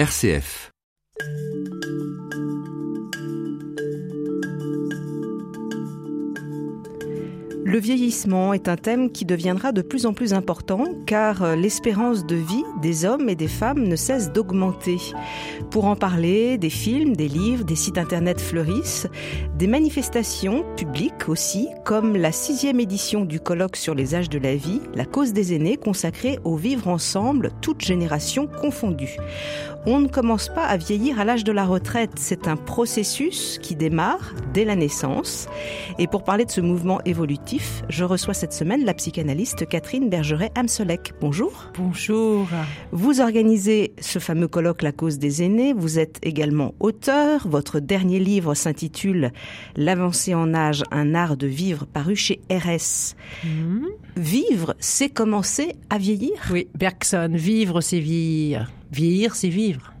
RCF. Le vieillissement est un thème qui deviendra de plus en plus important car euh, l'espérance de vie des hommes et des femmes ne cesse d'augmenter. Pour en parler, des films, des livres, des sites internet fleurissent, des manifestations publiques aussi, comme la sixième édition du colloque sur les âges de la vie, la cause des aînés consacrée au vivre ensemble, toutes générations confondues. On ne commence pas à vieillir à l'âge de la retraite, c'est un processus qui démarre dès la naissance. Et pour parler de ce mouvement évolutif, je reçois cette semaine la psychanalyste Catherine Bergeret-Amselec. Bonjour. Bonjour. Vous organisez ce fameux colloque La cause des aînés, vous êtes également auteur. Votre dernier livre s'intitule L'avancée en âge, un art de vivre, paru chez RS. Mmh. Vivre, c'est commencer à vieillir? Oui, Bergson, vivre, c'est vieillir. Vieillir, c'est vivre.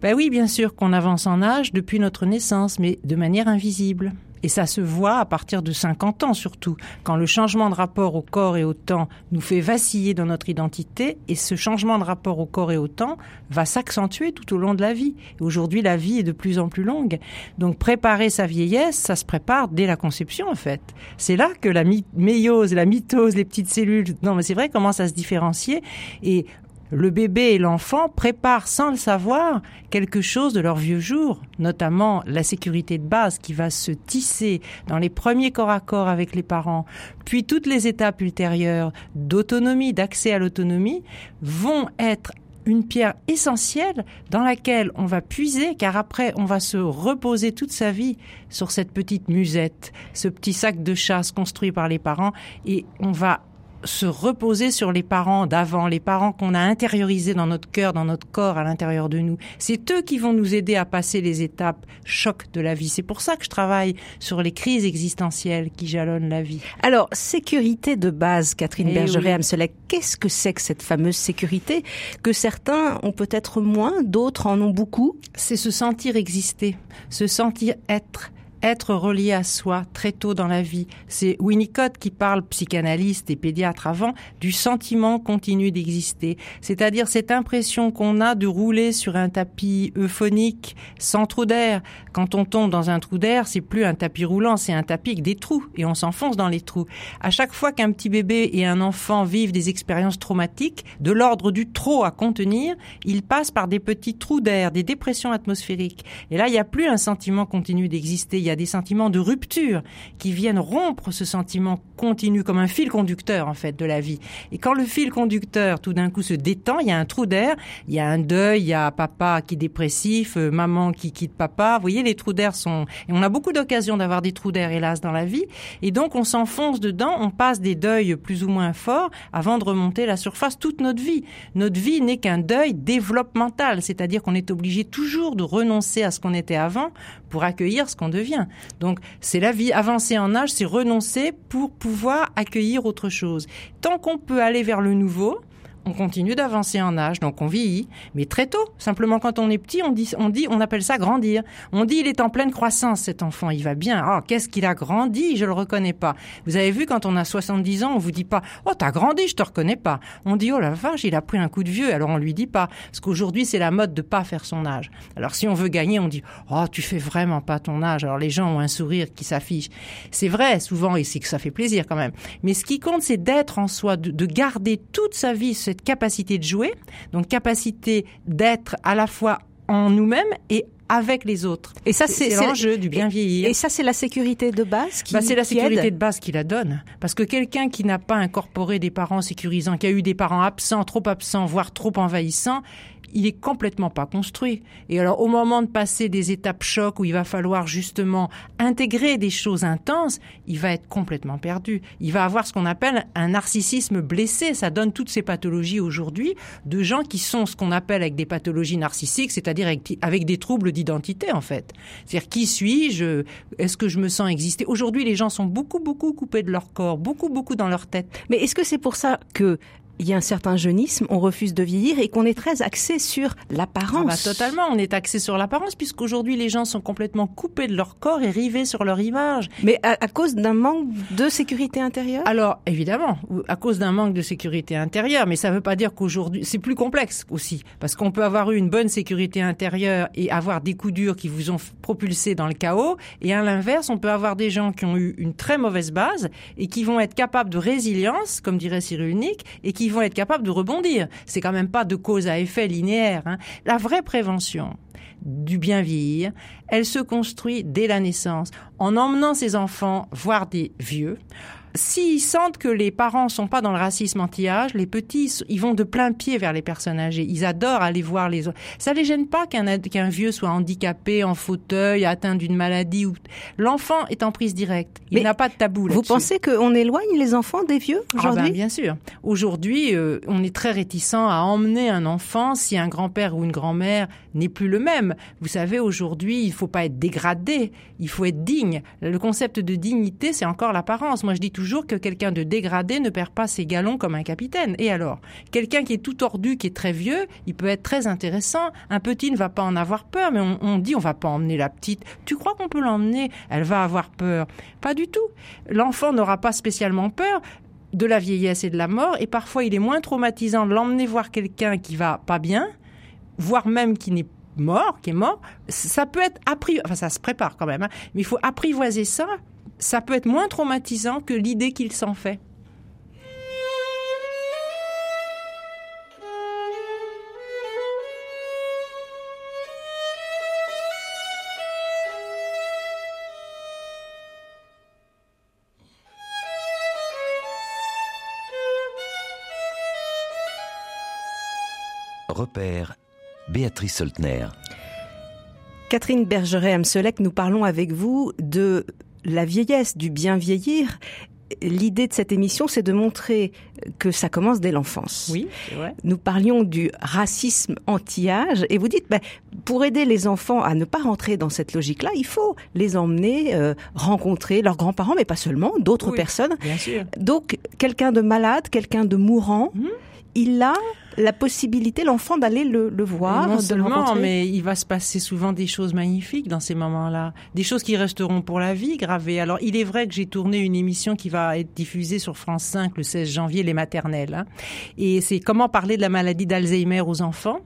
Ben oui, bien sûr qu'on avance en âge depuis notre naissance, mais de manière invisible. Et ça se voit à partir de 50 ans surtout, quand le changement de rapport au corps et au temps nous fait vaciller dans notre identité, et ce changement de rapport au corps et au temps va s'accentuer tout au long de la vie. Aujourd'hui, la vie est de plus en plus longue. Donc préparer sa vieillesse, ça se prépare dès la conception en fait. C'est là que la méiose, la mitose, les petites cellules, non mais c'est vrai, commencent à se différencier, et le bébé et l'enfant préparent sans le savoir quelque chose de leur vieux jour, notamment la sécurité de base qui va se tisser dans les premiers corps à corps avec les parents, puis toutes les étapes ultérieures d'autonomie, d'accès à l'autonomie, vont être une pierre essentielle dans laquelle on va puiser, car après on va se reposer toute sa vie sur cette petite musette, ce petit sac de chasse construit par les parents, et on va se reposer sur les parents d'avant, les parents qu'on a intériorisés dans notre cœur, dans notre corps, à l'intérieur de nous. C'est eux qui vont nous aider à passer les étapes chocs de la vie. C'est pour ça que je travaille sur les crises existentielles qui jalonnent la vie. Alors, sécurité de base, Catherine eh bergeret qu'est-ce que c'est que cette fameuse sécurité que certains ont peut-être moins, d'autres en ont beaucoup? C'est se sentir exister, se sentir être être relié à soi très tôt dans la vie. C'est Winnicott qui parle, psychanalyste et pédiatre avant, du sentiment continu d'exister. C'est-à-dire cette impression qu'on a de rouler sur un tapis euphonique sans trou d'air. Quand on tombe dans un trou d'air, c'est plus un tapis roulant, c'est un tapis avec des trous et on s'enfonce dans les trous. À chaque fois qu'un petit bébé et un enfant vivent des expériences traumatiques, de l'ordre du trop à contenir, ils passent par des petits trous d'air, des dépressions atmosphériques. Et là, il n'y a plus un sentiment continu d'exister y a des sentiments de rupture qui viennent rompre ce sentiment continu comme un fil conducteur en fait de la vie. Et quand le fil conducteur tout d'un coup se détend, il y a un trou d'air, il y a un deuil, il y a papa qui est dépressif, euh, maman qui quitte papa. Vous voyez, les trous d'air sont et on a beaucoup d'occasions d'avoir des trous d'air hélas dans la vie. Et donc on s'enfonce dedans, on passe des deuils plus ou moins forts avant de remonter la surface toute notre vie. Notre vie n'est qu'un deuil développemental, c'est-à-dire qu'on est obligé toujours de renoncer à ce qu'on était avant pour accueillir ce qu'on devient. Donc c'est la vie. Avancer en âge, c'est renoncer pour pouvoir accueillir autre chose. Tant qu'on peut aller vers le nouveau, on continue d'avancer en âge, donc on vieillit, mais très tôt. Simplement, quand on est petit, on dit, on dit, on appelle ça grandir. On dit, il est en pleine croissance, cet enfant, il va bien. Ah, qu'est-ce qu'il a grandi, je le reconnais pas. Vous avez vu, quand on a 70 ans, on vous dit pas, oh, t'as grandi, je te reconnais pas. On dit, oh la vache, il a pris un coup de vieux, alors on lui dit pas. Parce qu'aujourd'hui, c'est la mode de pas faire son âge. Alors si on veut gagner, on dit, oh, tu fais vraiment pas ton âge. Alors les gens ont un sourire qui s'affiche. C'est vrai, souvent, et c'est que ça fait plaisir quand même. Mais ce qui compte, c'est d'être en soi, de, de garder toute sa vie cette capacité de jouer, donc capacité d'être à la fois en nous-mêmes et avec les autres. Et ça, c'est l'enjeu du bien vieillir. Et ça, c'est la sécurité de base qui bah, C'est la sécurité de base qui la donne. Parce que quelqu'un qui n'a pas incorporé des parents sécurisants, qui a eu des parents absents, trop absents, voire trop envahissants, il est complètement pas construit. Et alors, au moment de passer des étapes chocs où il va falloir justement intégrer des choses intenses, il va être complètement perdu. Il va avoir ce qu'on appelle un narcissisme blessé. Ça donne toutes ces pathologies aujourd'hui de gens qui sont ce qu'on appelle avec des pathologies narcissiques, c'est-à-dire avec, des troubles d'identité, en fait. C'est-à-dire, qui suis-je? Est-ce que je me sens exister? Aujourd'hui, les gens sont beaucoup, beaucoup coupés de leur corps, beaucoup, beaucoup dans leur tête. Mais est-ce que c'est pour ça que il y a un certain jeunisme, on refuse de vieillir et qu'on est très axé sur l'apparence. Ah bah, totalement, on est axé sur l'apparence puisqu'aujourd'hui les gens sont complètement coupés de leur corps et rivés sur leur image. Mais à, cause d'un manque de sécurité intérieure? Alors évidemment, à cause d'un manque de sécurité intérieure, mais ça ne veut pas dire qu'aujourd'hui c'est plus complexe aussi parce qu'on peut avoir eu une bonne sécurité intérieure et avoir des coups durs qui vous ont propulsé dans le chaos et à l'inverse, on peut avoir des gens qui ont eu une très mauvaise base et qui vont être capables de résilience, comme dirait Cyril Nick, et qui vont être capables de rebondir. C'est quand même pas de cause à effet linéaire. Hein. La vraie prévention du bien vieillir, elle se construit dès la naissance, en emmenant ses enfants voir des vieux, S'ils sentent que les parents sont pas dans le racisme anti-âge, les petits, ils vont de plein pied vers les personnes âgées. Ils adorent aller voir les autres. Ça les gêne pas qu'un qu'un vieux soit handicapé, en fauteuil, atteint d'une maladie. Ou... L'enfant est en prise directe. Il n'a pas de tabou Vous pensez qu'on éloigne les enfants des vieux ah ben, aujourd'hui Bien sûr. Aujourd'hui, euh, on est très réticent à emmener un enfant si un grand-père ou une grand-mère n'est plus le même. Vous savez, aujourd'hui, il faut pas être dégradé, il faut être digne. Le concept de dignité, c'est encore l'apparence. Moi, je dis toujours que quelqu'un de dégradé ne perd pas ses galons comme un capitaine. Et alors? Quelqu'un qui est tout tordu, qui est très vieux, il peut être très intéressant. Un petit ne va pas en avoir peur, mais on, dit on va pas emmener la petite. Tu crois qu'on peut l'emmener? Elle va avoir peur. Pas du tout. L'enfant n'aura pas spécialement peur de la vieillesse et de la mort, et parfois il est moins traumatisant de l'emmener voir quelqu'un qui va pas bien, voire même qui n'est mort, qui est mort. Ça peut être appris, enfin ça se prépare quand même, hein. mais il faut apprivoiser ça ça peut être moins traumatisant que l'idée qu'il s'en fait. Repère, Béatrice Soltner. Catherine Bergeret-Amselec, nous parlons avec vous de la vieillesse, du bien vieillir l'idée de cette émission, c'est de montrer que ça commence dès l'enfance. Oui, Nous parlions du racisme anti-âge et vous dites, ben, pour aider les enfants à ne pas rentrer dans cette logique-là, il faut les emmener euh, rencontrer leurs grands-parents, mais pas seulement, d'autres personnes. Bien sûr. Donc, quelqu'un de malade, quelqu'un de mourant, mmh. il a la possibilité, l'enfant, d'aller le, voir, non de seulement, le rencontrer. mais il va se passer souvent des choses magnifiques dans ces moments-là, des choses qui resteront pour la vie gravées. Alors, il est vrai que j'ai tourné une émission qui va être diffusée sur France 5 le 16 janvier, les maternelles, hein. et c'est comment parler de la maladie d'Alzheimer aux enfants.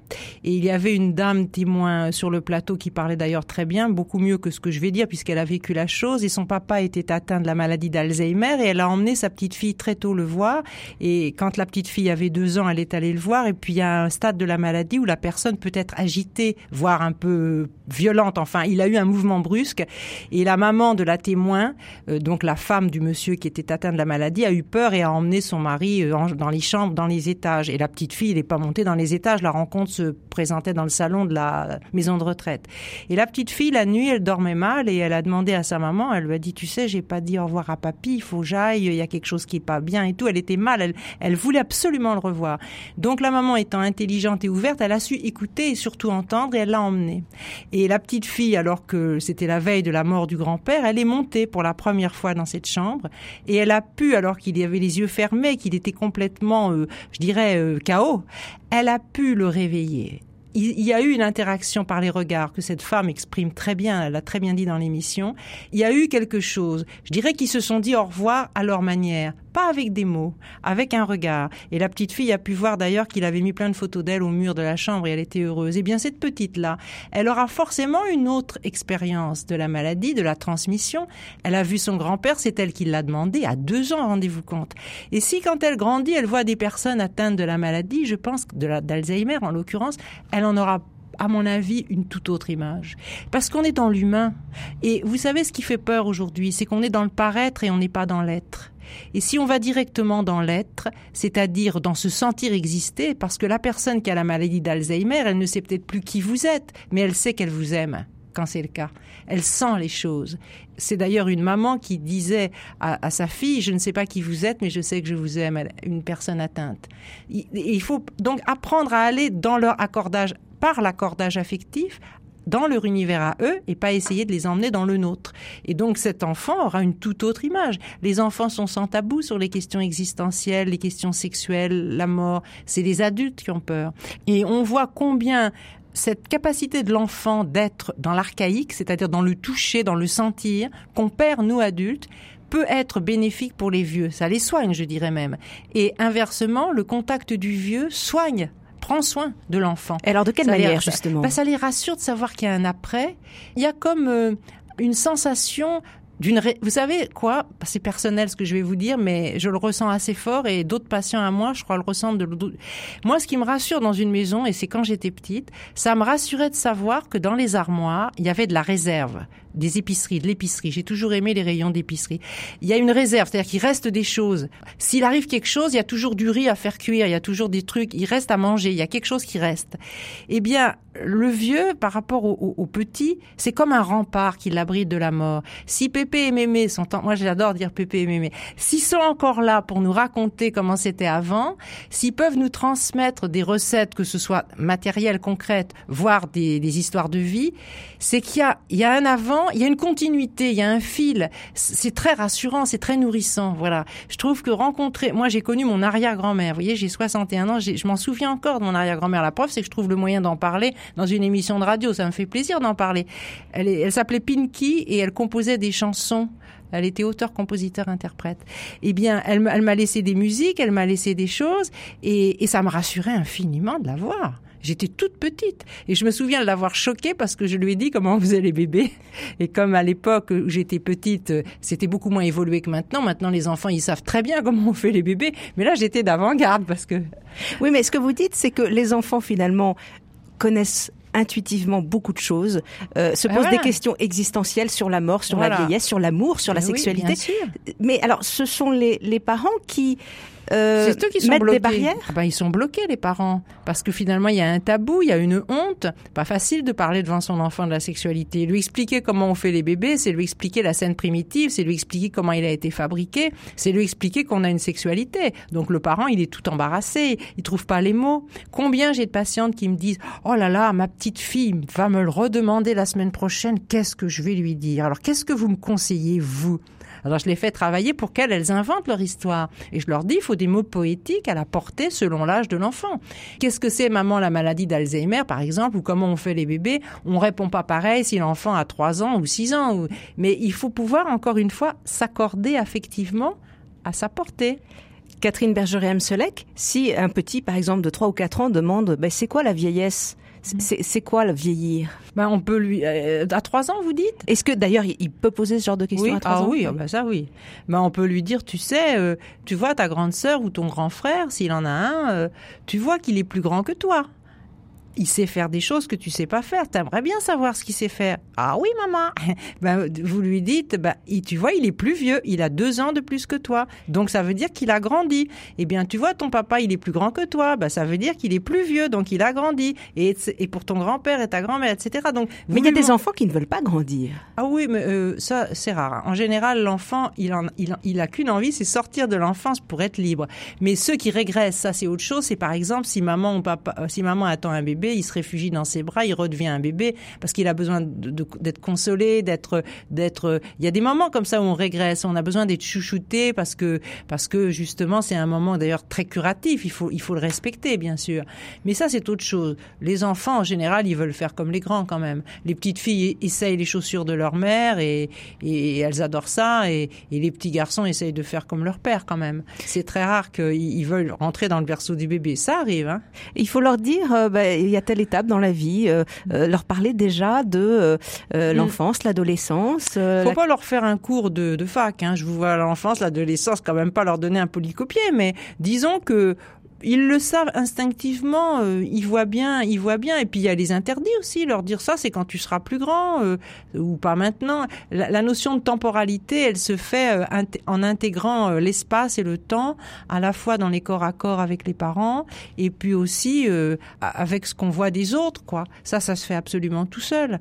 Et il y avait une dame témoin sur le plateau qui parlait d'ailleurs très bien, beaucoup mieux que ce que je vais dire puisqu'elle a vécu la chose. Et son papa était atteint de la maladie d'Alzheimer et elle a emmené sa petite fille très tôt le voir. Et quand la petite fille avait deux ans, elle est allée le voir et puis il y a un stade de la maladie où la personne peut être agitée, voire un peu violente. Enfin, il a eu un mouvement brusque et la maman de la témoin, euh, donc la femme du monsieur qui était atteint de la maladie, a eu peur et a emmené son mari euh, dans les chambres, dans les étages. Et la petite fille, elle n'est pas montée dans les étages. La rencontre se présentait dans le salon de la maison de retraite. Et la petite fille, la nuit, elle dormait mal et elle a demandé à sa maman, elle lui a dit, tu sais, j'ai pas dit au revoir à papy, il faut que j'aille, il y a quelque chose qui est pas bien et tout. Elle était mal, elle, elle voulait absolument le revoir. Donc la maman étant intelligente et ouverte, elle a su écouter et surtout entendre et elle l'a emmené. Et la petite fille, alors que c'était la veille de la mort du grand-père, elle est montée pour la première fois dans cette chambre et elle a pu, alors qu'il avait les yeux fermés, qu'il était complètement, euh, je dirais, euh, chaos, elle a pu le réveiller il y a eu une interaction par les regards que cette femme exprime très bien, elle l'a très bien dit dans l'émission. Il y a eu quelque chose. Je dirais qu'ils se sont dit au revoir à leur manière, pas avec des mots, avec un regard. Et la petite fille a pu voir d'ailleurs qu'il avait mis plein de photos d'elle au mur de la chambre et elle était heureuse. Eh bien, cette petite-là, elle aura forcément une autre expérience de la maladie, de la transmission. Elle a vu son grand-père, c'est elle qui l'a demandé, à deux ans, rendez-vous compte. Et si quand elle grandit, elle voit des personnes atteintes de la maladie, je pense, de d'Alzheimer en l'occurrence, elle en aura à mon avis, une toute autre image. Parce qu'on est dans l'humain. Et vous savez ce qui fait peur aujourd'hui, c'est qu'on est dans le paraître et on n'est pas dans l'être. Et si on va directement dans l'être, c'est-à-dire dans se sentir exister, parce que la personne qui a la maladie d'Alzheimer, elle ne sait peut-être plus qui vous êtes, mais elle sait qu'elle vous aime quand c'est le cas. Elle sent les choses. C'est d'ailleurs une maman qui disait à, sa fille, je ne sais pas qui vous êtes, mais je sais que je vous aime, une personne atteinte. Il, il faut donc apprendre à aller dans leur accordage, par l'accordage affectif, dans leur univers à eux et pas essayer de les emmener dans le nôtre. Et donc cet enfant aura une toute autre image. Les enfants sont sans tabou sur les questions existentielles, les questions sexuelles, la mort. C'est les adultes qui ont peur. Et on voit combien cette capacité de l'enfant d'être dans l'archaïque, c'est-à-dire dans le toucher, dans le sentir, qu'on perd nous adultes, peut être bénéfique pour les vieux. Ça les soigne, je dirais même. Et inversement, le contact du vieux soigne prend soin de l'enfant. Et alors de quelle manière justement bah, Ça les rassure de savoir qu'il y a un après. Il y a comme euh, une sensation vous savez quoi? C'est personnel ce que je vais vous dire, mais je le ressens assez fort et d'autres patients à moi, je crois, le ressentent. De... Moi, ce qui me rassure dans une maison, et c'est quand j'étais petite, ça me rassurait de savoir que dans les armoires, il y avait de la réserve des épiceries, de l'épicerie. J'ai toujours aimé les rayons d'épicerie. Il y a une réserve, c'est-à-dire qu'il reste des choses. S'il arrive quelque chose, il y a toujours du riz à faire cuire, il y a toujours des trucs, il reste à manger, il y a quelque chose qui reste. Eh bien, le vieux, par rapport au, petit, c'est comme un rempart qui l'abrite de la mort. Si Pépé et Mémé sont, moi j'adore dire Pépé et Mémé, s'ils sont encore là pour nous raconter comment c'était avant, s'ils peuvent nous transmettre des recettes, que ce soit matérielles, concrètes, voire des, des histoires de vie, c'est qu'il y a, il y a un avant, il y a une continuité, il y a un fil. C'est très rassurant, c'est très nourrissant. Voilà. Je trouve que rencontrer, moi j'ai connu mon arrière-grand-mère. Vous voyez, j'ai 61 ans, je m'en souviens encore de mon arrière-grand-mère. La preuve, c'est que je trouve le moyen d'en parler dans une émission de radio. Ça me fait plaisir d'en parler. Elle, elle s'appelait Pinky et elle composait des chansons. Elle était auteur, compositeur, interprète. Eh bien, elle, elle m'a laissé des musiques, elle m'a laissé des choses, et, et ça me rassurait infiniment de la voir. J'étais toute petite et je me souviens de l'avoir choquée parce que je lui ai dit comment on faisait les bébés. Et comme à l'époque où j'étais petite, c'était beaucoup moins évolué que maintenant. Maintenant, les enfants, ils savent très bien comment on fait les bébés. Mais là, j'étais d'avant-garde parce que. Oui, mais ce que vous dites, c'est que les enfants finalement connaissent intuitivement beaucoup de choses, euh, se ah, posent des questions existentielles sur la mort, sur la vieillesse, sur l'amour, sur la sexualité. Mais alors, ce sont les, les parents qui euh, c'est eux qui sont bloqués. des barrières ah ben, Ils sont bloqués, les parents. Parce que finalement, il y a un tabou, il y a une honte. Pas facile de parler devant son enfant de la sexualité. Lui expliquer comment on fait les bébés, c'est lui expliquer la scène primitive, c'est lui expliquer comment il a été fabriqué, c'est lui expliquer qu'on a une sexualité. Donc le parent, il est tout embarrassé, il trouve pas les mots. Combien j'ai de patientes qui me disent « Oh là là, ma petite fille va me le redemander la semaine prochaine, qu'est-ce que je vais lui dire ?» Alors qu'est-ce que vous me conseillez, vous? Alors je les fais travailler pour qu'elles elles inventent leur histoire. Et je leur dis, il faut des mots poétiques à la portée selon l'âge de l'enfant. Qu'est-ce que c'est, maman, la maladie d'Alzheimer, par exemple, ou comment on fait les bébés? On répond pas pareil si l'enfant a 3 ans ou 6 ans. Mais il faut pouvoir, encore une fois, s'accorder affectivement à sa portée. Catherine Bergeret-Amselec, si un petit, par exemple, de 3 ou 4 ans demande ben, c'est quoi la vieillesse? C'est quoi le vieillir? Ben on peut lui euh, à trois ans vous dites? Est-ce que d'ailleurs il peut poser ce genre de questions oui. à 3 ah ans? oui, ah ben ça oui. Ben on peut lui dire tu sais euh, tu vois ta grande sœur ou ton grand frère s'il en a un euh, tu vois qu'il est plus grand que toi il sait faire des choses que tu sais pas faire. T'aimerais bien savoir ce qu'il sait faire. Ah oui, maman. ben, vous lui dites, ben, tu vois, il est plus vieux. Il a deux ans de plus que toi. Donc, ça veut dire qu'il a grandi. Eh bien, tu vois, ton papa, il est plus grand que toi. Ben, ça veut dire qu'il est plus vieux. Donc, il a grandi. Et, et pour ton grand-père et ta grand-mère, etc. Donc, mais il y a des enfants qui ne veulent pas grandir. Ah oui, mais euh, ça, c'est rare. En général, l'enfant, il, en, il, il a qu'une envie, c'est sortir de l'enfance pour être libre. Mais ceux qui régressent, ça, c'est autre chose. C'est par exemple, si maman ou papa, euh, si maman attend un bébé, il se réfugie dans ses bras, il redevient un bébé parce qu'il a besoin d'être consolé, d'être, d'être. Il y a des moments comme ça où on régresse, on a besoin d'être chouchouté parce que parce que justement c'est un moment d'ailleurs très curatif. Il faut il faut le respecter bien sûr. Mais ça c'est autre chose. Les enfants en général ils veulent faire comme les grands quand même. Les petites filles essayent les chaussures de leur mère et, elles adorent ça et, les petits garçons essayent de faire comme leur père quand même. C'est très rare qu'ils veulent rentrer dans le berceau du bébé. Ça arrive. Hein. Il faut leur dire euh, bah, il y a telle étape dans la vie, euh, euh, leur parler déjà de euh, mm. l'enfance, l'adolescence. Faut pas leur faire un cours de, de fac. Hein. Je vous vois l'enfance, l'adolescence, quand même pas leur donner un polycopier, mais disons que ils le savent instinctivement, euh, ils voient bien, ils voient bien. Et puis il y a les interdits aussi, leur dire ça, c'est quand tu seras plus grand euh, ou pas maintenant. La, notion de temporalité, elle se fait euh, en intégrant l'espace et le temps, à la fois dans les corps à corps avec les parents, et puis aussi avec ce qu'on voit des autres, quoi. Ça, ça se fait absolument tout seul.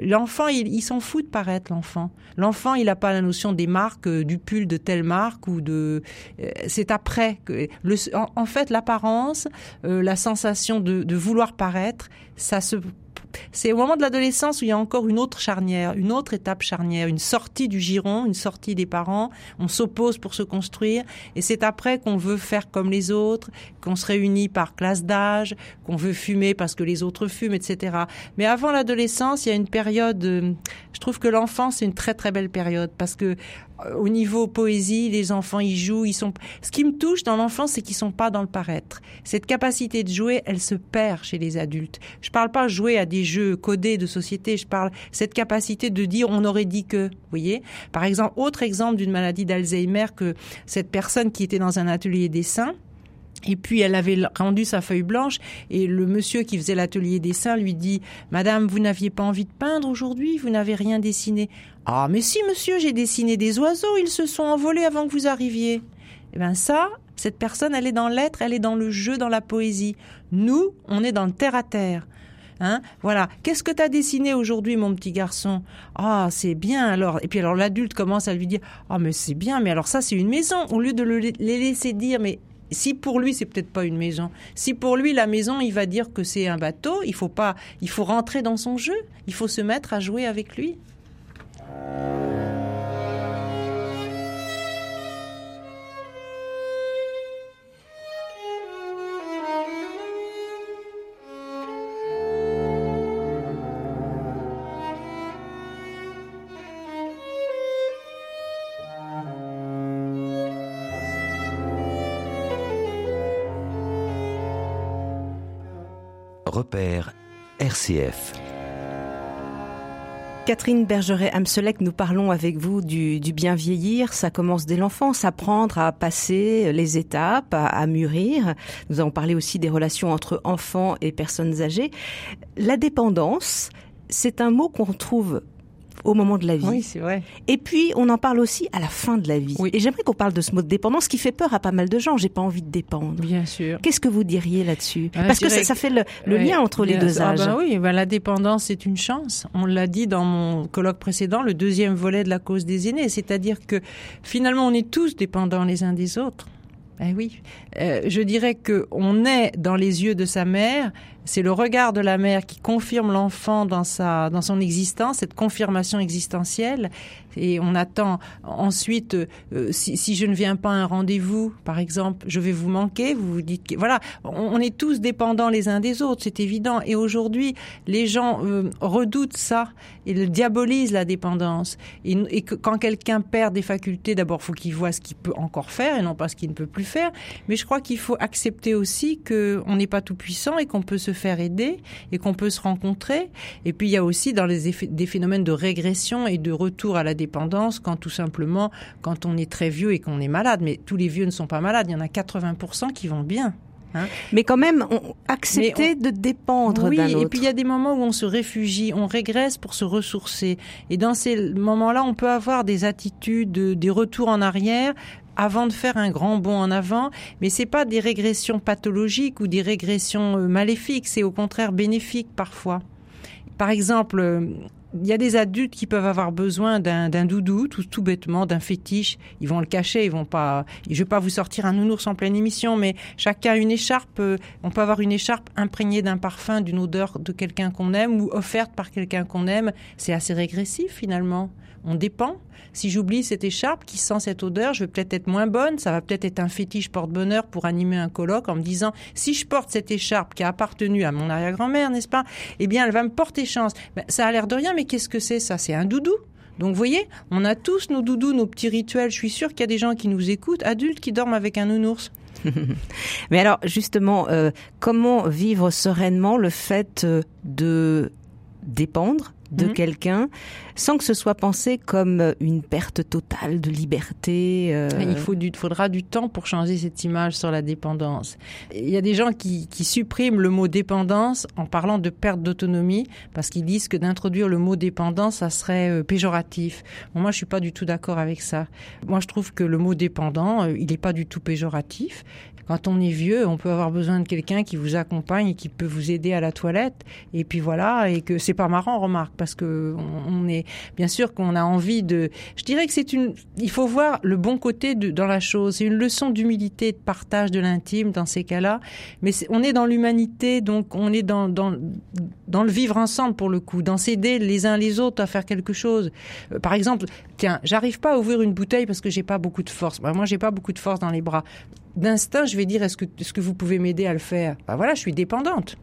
L'enfant, il, s'en fout de paraître, l'enfant. L'enfant, il n'a pas la notion des marques, euh, du pull de telle marque ou de... Euh, c'est après. que le, en, fait, l'apparence, euh, la sensation de, vouloir paraître, ça se c'est au moment de l'adolescence où il y a encore une autre charnière, une autre étape charnière, une sortie du giron, une sortie des parents. On s'oppose pour se construire, et c'est après qu'on veut faire comme les autres, qu'on se réunit par classe d'âge, qu'on veut fumer parce que les autres fument, etc. Mais avant l'adolescence, il y a une période. Euh, je trouve que l'enfance c'est une très très belle période parce que au niveau poésie, les enfants y jouent, ils sont. Ce qui me touche dans l'enfance, c'est qu'ils sont pas dans le paraître. Cette capacité de jouer, elle se perd chez les adultes. Je parle pas jouer à des jeux codés de société, je parle cette capacité de dire on aurait dit que, vous voyez. Par exemple, autre exemple d'une maladie d'Alzheimer que cette personne qui était dans un atelier dessin et puis elle avait rendu sa feuille blanche et le monsieur qui faisait l'atelier dessin lui dit Madame, vous n'aviez pas envie de peindre aujourd'hui, vous n'avez rien dessiné. Ah mais si monsieur, j'ai dessiné des oiseaux, ils se sont envolés avant que vous arriviez. Eh bien ça, cette personne, elle est dans l'être, elle est dans le jeu, dans la poésie. Nous, on est dans le terre à terre. Hein voilà. Qu'est-ce que tu as dessiné aujourd'hui, mon petit garçon? Ah, c'est bien alors. Et puis alors l'adulte commence à lui dire Ah, mais c'est bien, mais alors ça, c'est une maison. Au lieu de le, les laisser dire Mais si pour lui c'est peut-être pas une maison, si pour lui la maison il va dire que c'est un bateau, il faut pas, il faut rentrer dans son jeu, il faut se mettre à jouer avec lui. Repère RCF. Catherine Bergeret-Amselec, nous parlons avec vous du, bien vieillir. Ça commence dès l'enfance, apprendre à passer les étapes, à, à, mûrir. Nous avons parlé aussi des relations entre enfants et personnes âgées. La dépendance, c'est un mot qu'on trouve au moment de la vie. Oui, c'est vrai. Et puis, on en parle aussi à la fin de la vie. Oui. Et j'aimerais qu'on parle de ce mot de dépendance qui fait peur à pas mal de gens. J'ai pas envie de dépendre. Bien sûr. Qu'est-ce que vous diriez là-dessus Ah, Parce que ça, fait le, le Ouais, lien entre les deux. Ah âges. ben oui, ben la dépendance c'est une chance. On l'a dit dans mon colloque précédent, le deuxième volet de la cause des aînés, c'est-à-dire que finalement on est tous dépendants les uns des autres. Eh oui, Euh, je dirais que on est dans les yeux de sa mère. C'est le regard de la mère qui confirme l'enfant dans sa dans son existence, cette confirmation existentielle. Et on attend ensuite, euh, si, si je ne viens pas à un rendez-vous, par exemple, je vais vous manquer. Vous vous dites voilà, on, est tous dépendants les uns des autres, c'est évident. Et aujourd'hui, les gens euh, redoutent ça et diabolisent la dépendance. Et, quand quelqu'un perd des facultés, d'abord, faut qu'il voit ce qu'il peut encore faire et non pas ce qu'il ne peut plus faire. Mais je crois qu'il faut accepter aussi que on n'est pas tout puissant et qu'on peut se faire aider et qu'on peut se rencontrer. Et puis il y a aussi dans les effets, des phénomènes de régression et de retour à la dépendance quand tout simplement quand on est très vieux et qu'on est malade. Mais tous les vieux ne sont pas malades. Il y en a 80% qui vont bien. Mais quand même, on, accepter de dépendre Oui, d'un autre. et puis il y a des moments où on se réfugie, on régresse pour se ressourcer. Et dans ces moments-là, on peut avoir des attitudes, des retours en arrière avant de faire un grand bond en avant, mais c'est pas des régressions pathologiques ou des régressions euh, maléfiques, c'est au contraire bénéfique parfois. Par exemple, euh, il y a des adultes qui peuvent avoir besoin d'un doudou, tout, tout bêtement, d'un fétiche. Ils vont le cacher, ils vont pas. Je vais pas vous sortir un nounours en pleine émission, mais chacun a une écharpe. euh, On peut avoir une écharpe imprégnée d'un parfum, d'une odeur de quelqu'un qu'on aime ou offerte par quelqu'un qu'on aime. C'est assez régressif finalement. On dépend. Si j'oublie cette écharpe qui sent cette odeur, je vais peut-être être moins bonne. Ça va peut-être être un fétiche porte-bonheur pour animer un colloque en me disant si je porte cette écharpe qui a appartenu à mon arrière-grand-mère, n'est-ce pas? Eh bien, elle va me porter chance. Ben, ça a l'air de rien, mais qu'est-ce que c'est ça? C'est un doudou. Donc, vous voyez, on a tous nos doudous, nos petits rituels. Je suis sûre qu'il y a des gens qui nous écoutent, adultes qui dorment avec un nounours. Mais alors, justement, euh, comment vivre sereinement le fait euh, de dépendre de Mhm. quelqu'un sans que ce soit pensé comme euh, une perte totale de liberté euh, Il faut du, faudra du temps pour changer cette image sur la dépendance. Il y a des gens qui, qui suppriment le mot dépendance en parlant de perte d'autonomie parce qu'ils disent que d'introduire le mot dépendance, ça serait euh, péjoratif. Bon, moi, je suis pas du tout d'accord avec ça. Moi, je trouve que le mot dépendant, il n'est pas du tout péjoratif. Quand on est vieux, on peut avoir besoin de quelqu'un qui vous accompagne et qui peut vous aider à la toilette. Et puis voilà, et que c'est pas marrant, remarque, parce que on, est bien sûr qu'on a envie de. Je dirais que c'est une. Il faut voir le bon côté de, dans la chose. C'est une leçon d'humilité, de partage de l'intime dans ces cas-là. Mais on est dans l'humanité, donc on est dans, dans dans le vivre ensemble pour le coup, dans s'aider les uns les autres à faire quelque chose. Euh, par exemple, tiens, j'arrive pas à ouvrir une bouteille parce que j'ai pas beaucoup de force. Bah, moi, j'ai pas beaucoup de force dans les bras. D'instinct, je vais dire est-ce que, que vous pouvez m'aider à le faire? Bah voilà, je suis dépendante.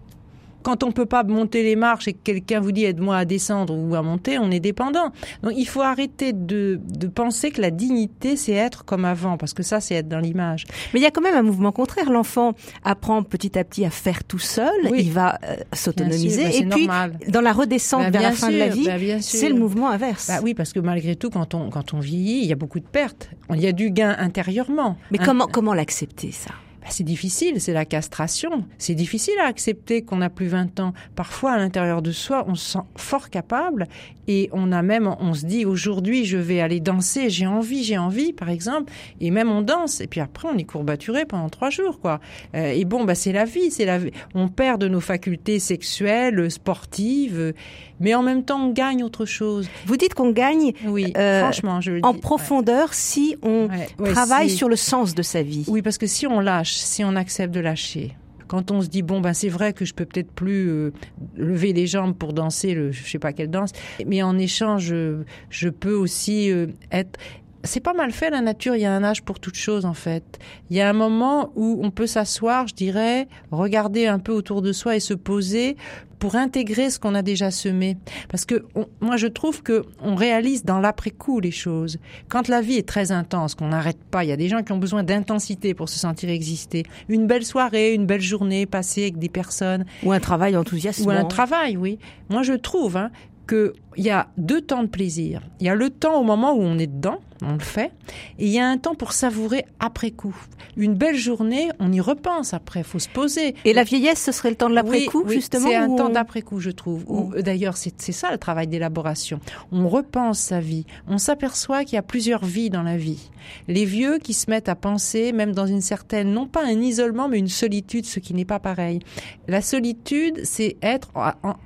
Quand on peut pas monter les marches et que quelqu'un vous dit aide-moi à descendre ou à monter, on est dépendant. Donc il faut arrêter de, de penser que la dignité c'est être comme avant, parce que ça c'est être dans l'image. Mais il y a quand même un mouvement contraire. L'enfant apprend petit à petit à faire tout seul, Oui. il va euh, s'autonomiser, bah, et puis normal. dans la redescente Bah, vers la fin de la vie, bah, c'est le mouvement inverse. Oui, parce que malgré tout, quand on, quand on vieillit, il y a beaucoup de pertes. Il y a du gain intérieurement. Mais Hein, comment comment l'accepter ça? Bah, c'est difficile, c'est la castration. C'est difficile à accepter qu'on n'a plus 20 ans. Parfois, à l'intérieur de soi, on se sent fort capable et on a même, on se dit aujourd'hui, je vais aller danser, j'ai envie, j'ai envie, par exemple, et même on danse. Et puis après, on est courbaturé pendant trois jours, quoi. Euh, et bon, bah, c'est la vie, c'est la vie. On perd de nos facultés sexuelles, sportives, mais en même temps, on gagne autre chose. Vous dites qu'on gagne Oui, Euh, franchement, je le en dis. profondeur si on ouais, travaille si- sur le sens de sa vie. Oui, parce que si on lâche, si on accepte de lâcher, quand on se dit bon ben c'est vrai que je peux peut-être plus euh, lever les jambes pour danser le je sais pas quelle danse, mais en échange je, je peux aussi euh, être c'est pas mal fait la nature, il y a un âge pour toute chose en fait. Il y a un moment où on peut s'asseoir, je dirais, regarder un peu autour de soi et se poser pour intégrer ce qu'on a déjà semé. Parce que on- moi je trouve que on réalise dans l'après-coup les choses. Quand la vie est très intense, qu'on n'arrête pas, il y a des gens qui ont besoin d'intensité pour se sentir exister. Une belle soirée, une belle journée passée avec des personnes, Ou un travail enthousiasmant. ou un travail, oui. Moi, je trouve hein, qu'il y a deux temps de plaisir. Il y a le temps au moment où on est dedans, on le fait, et il y a un temps pour savourer après coup. Une belle journée, on y repense après, faut se poser. Et la vieillesse, ce serait le temps de l'après-coup, Oui, oui, justement C'est un temps on- d'après-coup, je trouve. Où, D'ailleurs, c'est c'est ça le travail d'élaboration. On repense sa vie. On s'aperçoit qu'il y a plusieurs vies dans la vie. Les vieux qui se mettent à penser, même dans une certaine, non pas un isolement, mais une solitude, ce qui n'est pas pareil. La solitude, c'est être,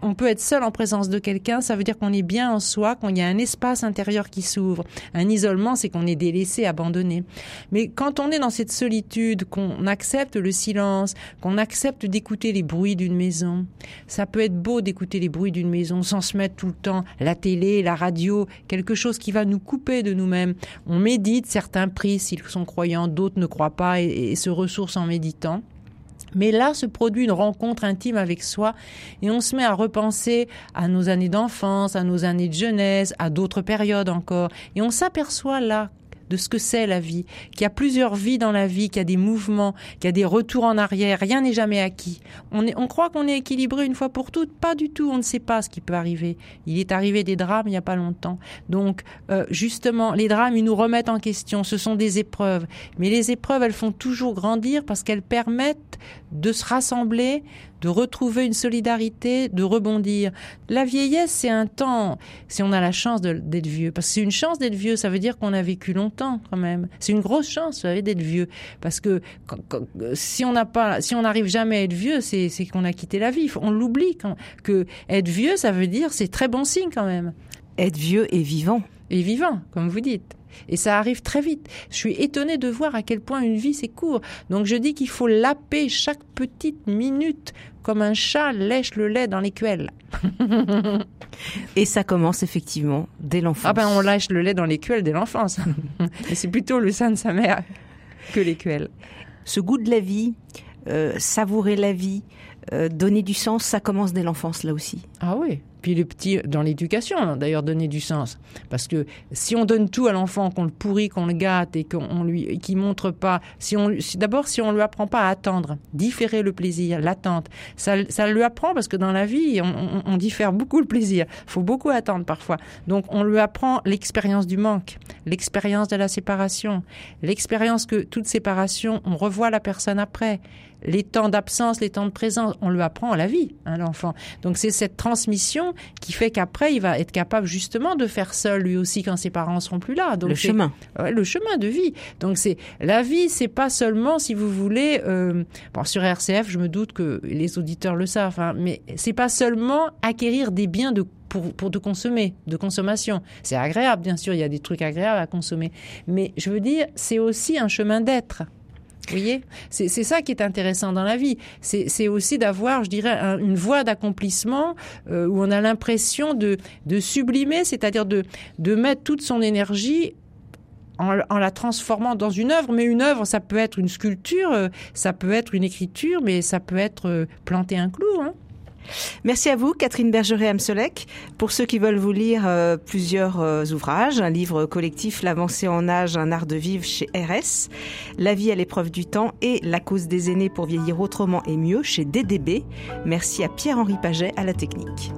on peut être seul en présence de quelqu'un, ça veut dire qu'on est bien en soi, qu'il y a un espace intérieur qui s'ouvre. Un isolement, c'est qu'on est délaissé, abandonné. Mais quand on est dans cette solitude, qu'on accepte le silence, qu'on accepte d'écouter les bruits d'une maison, ça peut être beau d'écouter les bruits d'une maison sans se mettre tout le temps la télé, la radio, quelque chose qui va nous couper de nous-mêmes. On médite, certains prient s'ils sont croyants, d'autres ne croient pas et, et se ressourcent en méditant. Mais là se produit une rencontre intime avec soi et on se met à repenser à nos années d'enfance, à nos années de jeunesse, à d'autres périodes encore. Et on s'aperçoit là de ce que c'est la vie, qu'il y a plusieurs vies dans la vie, qu'il y a des mouvements, qu'il y a des retours en arrière, rien n'est jamais acquis. On, est, on croit qu'on est équilibré une fois pour toutes, pas du tout, on ne sait pas ce qui peut arriver. Il est arrivé des drames il n'y a pas longtemps. Donc euh, justement, les drames, ils nous remettent en question, ce sont des épreuves. Mais les épreuves, elles font toujours grandir parce qu'elles permettent de se rassembler, de retrouver une solidarité, de rebondir. La vieillesse, c'est un temps, si on a la chance d'être vieux, parce que c'est une chance d'être vieux, ça veut dire qu'on a vécu longtemps quand même. C'est une grosse chance, vous savez, d'être vieux, parce que quand- si on n'a pas, si on n'arrive jamais à être vieux, c'est qu'on a quitté la vie. On l'oublie que être vieux, ça veut dire c'est très bon signe quand même Être vieux et vivant. Et vivant, comme vous dites. Et ça arrive très vite. Je suis étonnée de voir à quel point une vie c'est court. Donc je dis qu'il faut laper chaque petite minute comme un chat lèche le lait dans l'écuelle. Et ça commence effectivement dès l'enfance. Ah ben on lâche le lait dans l'écuelle dès l'enfance. Mais c'est plutôt le sein de sa mère que l'écuelle. Ce goût de la vie, euh, savourer la vie, euh, donner du sens, ça commence dès l'enfance là aussi. Ah oui. Puis les petits, dans l'éducation, hein, d'ailleurs, donner du sens. Parce que si on donne tout à l'enfant, qu'on le pourrit, qu'on le gâte et qu'on lui, montre pas, si on, d'abord, si on lui apprend pas à attendre, différer le plaisir, l'attente, ça, ça lui apprend parce que dans la vie, on diffère beaucoup le plaisir. Faut beaucoup attendre parfois. Donc, on lui apprend l'expérience du manque, l'expérience de la séparation, l'expérience que toute séparation, on revoit la personne après les temps d'absence, les temps de présence, on lui apprend à la vie, hein, l'enfant. Donc c'est cette transmission qui fait qu'après, il va être capable justement de faire seul lui aussi quand ses parents seront plus là. Donc le chemin. Ouais, le chemin de vie. Donc c'est la vie, c'est pas seulement, si vous voulez, euh, bon sur RCF, je me doute que les auditeurs le savent, hein, mais c'est pas seulement acquérir des biens de pour, pour de consommer, de consommation. C'est agréable, bien sûr, il y a des trucs agréables à consommer, mais je veux dire, c'est aussi un chemin d'être. Vous voyez? C'est ça qui est intéressant dans la vie. C'est aussi d'avoir, je dirais, une voie d'accomplissement euh, où on a l'impression de, de sublimer, c'est-à-dire de, de mettre toute son énergie en, la transformant dans une œuvre. Mais une œuvre, ça peut être une sculpture, euh, ça peut être une écriture, mais ça peut être euh, planter un clou. Hein. Merci à vous, Catherine Bergeret-Amselec. Pour ceux qui veulent vous lire euh, plusieurs euh, ouvrages, un livre collectif, L'avancée en âge, un art de vivre chez RS, La vie à l'épreuve du temps et La cause des aînés pour vieillir autrement et mieux chez DDB. Merci à Pierre-Henri Paget à la technique.